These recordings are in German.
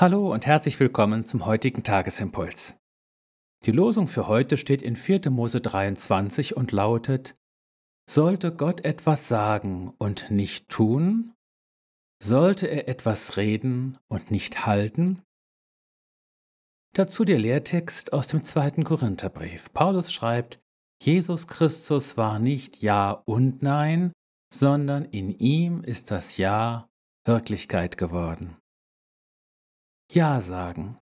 Hallo und herzlich willkommen zum heutigen Tagesimpuls. Die Losung für heute steht in 4. Mose 23 und lautet: Sollte Gott etwas sagen und nicht tun? Sollte er etwas reden und nicht halten? Dazu der Lehrtext aus dem zweiten Korintherbrief. Paulus schreibt: Jesus Christus war nicht Ja und Nein, sondern in ihm ist das Ja Wirklichkeit geworden. Ja sagen.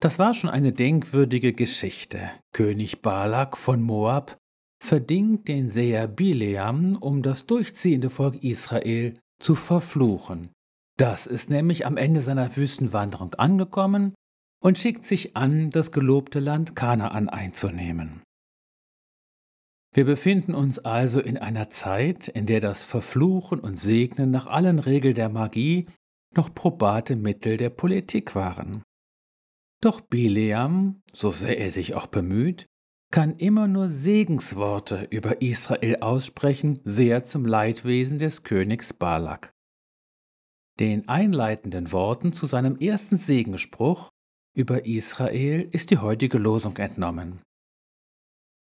Das war schon eine denkwürdige Geschichte. König Balak von Moab verdingt den Seher Bileam, um das durchziehende Volk Israel zu verfluchen. Das ist nämlich am Ende seiner Wüstenwanderung angekommen und schickt sich an, das gelobte Land Kanaan einzunehmen. Wir befinden uns also in einer Zeit, in der das Verfluchen und Segnen nach allen Regeln der Magie noch probate Mittel der Politik waren. Doch Bileam, so sehr er sich auch bemüht, kann immer nur Segensworte über Israel aussprechen, sehr zum Leidwesen des Königs Balak. Den einleitenden Worten zu seinem ersten Segensspruch über Israel ist die heutige Losung entnommen.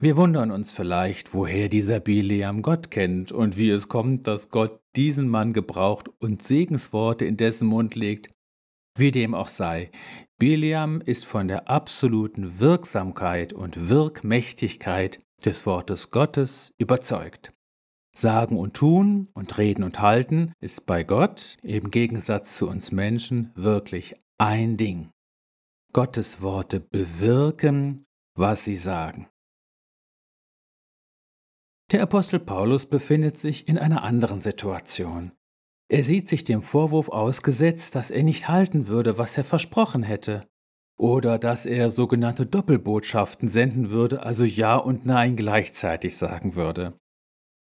Wir wundern uns vielleicht, woher dieser Bileam Gott kennt und wie es kommt, dass Gott diesen Mann gebraucht und Segensworte in dessen Mund legt. Wie dem auch sei, Bileam ist von der absoluten Wirksamkeit und Wirkmächtigkeit des Wortes Gottes überzeugt. Sagen und tun und reden und halten ist bei Gott im Gegensatz zu uns Menschen wirklich ein Ding. Gottes Worte bewirken, was sie sagen. Der Apostel Paulus befindet sich in einer anderen Situation. Er sieht sich dem Vorwurf ausgesetzt, dass er nicht halten würde, was er versprochen hätte, oder dass er sogenannte Doppelbotschaften senden würde, also Ja und Nein gleichzeitig sagen würde.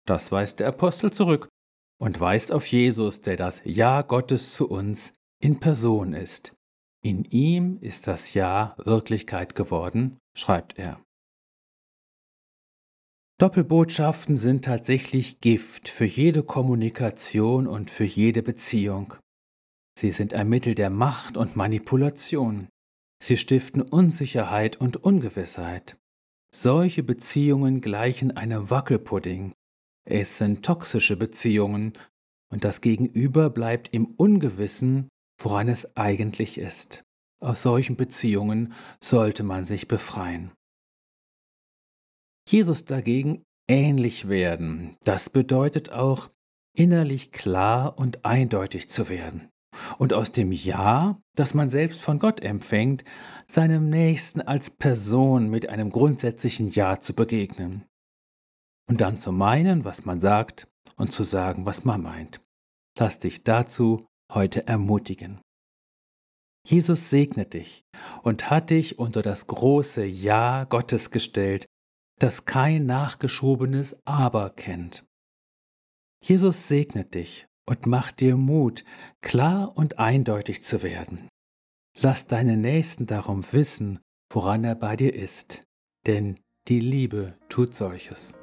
Das weist der Apostel zurück und weist auf Jesus, der das Ja Gottes zu uns in Person ist. In ihm ist das Ja Wirklichkeit geworden, schreibt er. Doppelbotschaften sind tatsächlich Gift für jede Kommunikation und für jede Beziehung. Sie sind ein Mittel der Macht und Manipulation. Sie stiften Unsicherheit und Ungewissheit. Solche Beziehungen gleichen einem Wackelpudding. Es sind toxische Beziehungen und das Gegenüber bleibt im Ungewissen, woran es eigentlich ist. Aus solchen Beziehungen sollte man sich befreien. Jesus dagegen ähnlich werden. Das bedeutet auch, innerlich klar und eindeutig zu werden und aus dem Ja, das man selbst von Gott empfängt, seinem Nächsten als Person mit einem grundsätzlichen Ja zu begegnen. Und dann zu meinen, was man sagt und zu sagen, was man meint. Lass dich dazu heute ermutigen. Jesus segnet dich und hat dich unter das große Ja Gottes gestellt, das kein nachgeschobenes Aber kennt. Jesus segnet dich und macht dir Mut, klar und eindeutig zu werden. Lass deinen Nächsten darum wissen, woran er bei dir ist, denn die Liebe tut solches.